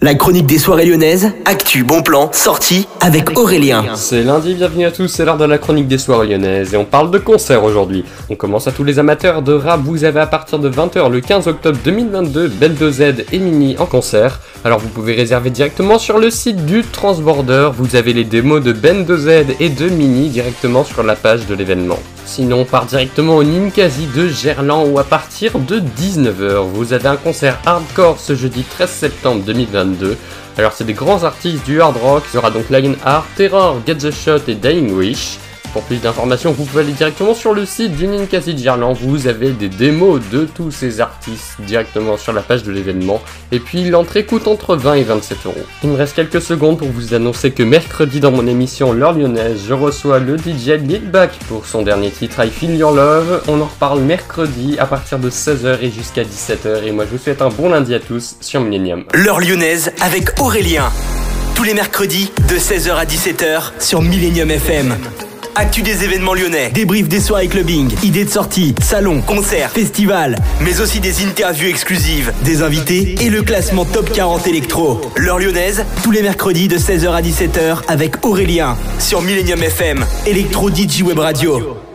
La chronique des soirées lyonnaises, actu, bon plan, sortie avec Aurélien. C'est lundi, bienvenue à tous, c'est l'heure de la chronique des soirées lyonnaises et on parle de concert aujourd'hui. On commence à tous les amateurs de rap, vous avez à partir de 20h le 15 octobre 2022 Ben 2Z et Mini en concert. Alors vous pouvez réserver directement sur le site du Transborder, vous avez les démos de Ben 2Z et de Mini directement sur la page de l'événement. Sinon, on part directement au Ninkasi de Gerland où à partir de 19h, vous avez un concert hardcore ce jeudi 13 septembre 2022. Alors c'est des grands artistes du hard rock, il y aura donc Lionheart, Terror, Get the Shot et Dying Wish. Pour plus d'informations, vous pouvez aller directement sur le site du Ninkasi de Gerland. Vous avez des démos de tous ces artistes directement sur la page de l'événement. Et puis l'entrée coûte entre 20 et 27 euros. Il me reste quelques secondes pour vous annoncer que mercredi dans mon émission L'heure lyonnaise, je reçois le DJ Lil Back pour son dernier titre I Feel Your Love. On en reparle mercredi à partir de 16h et jusqu'à 17h. Et moi je vous souhaite un bon lundi à tous sur Millennium. L'heure lyonnaise avec Aurélien. Tous les mercredis de 16h à 17h sur Millennium FM. Actu des événements lyonnais, débrief des soirées clubbing, idées de sortie, salons, concerts, festivals, mais aussi des interviews exclusives, des invités et le classement top 40 électro. L'heure lyonnaise, tous les mercredis de 16h à 17h avec Aurélien sur Millennium FM, Electro DJ Web Radio.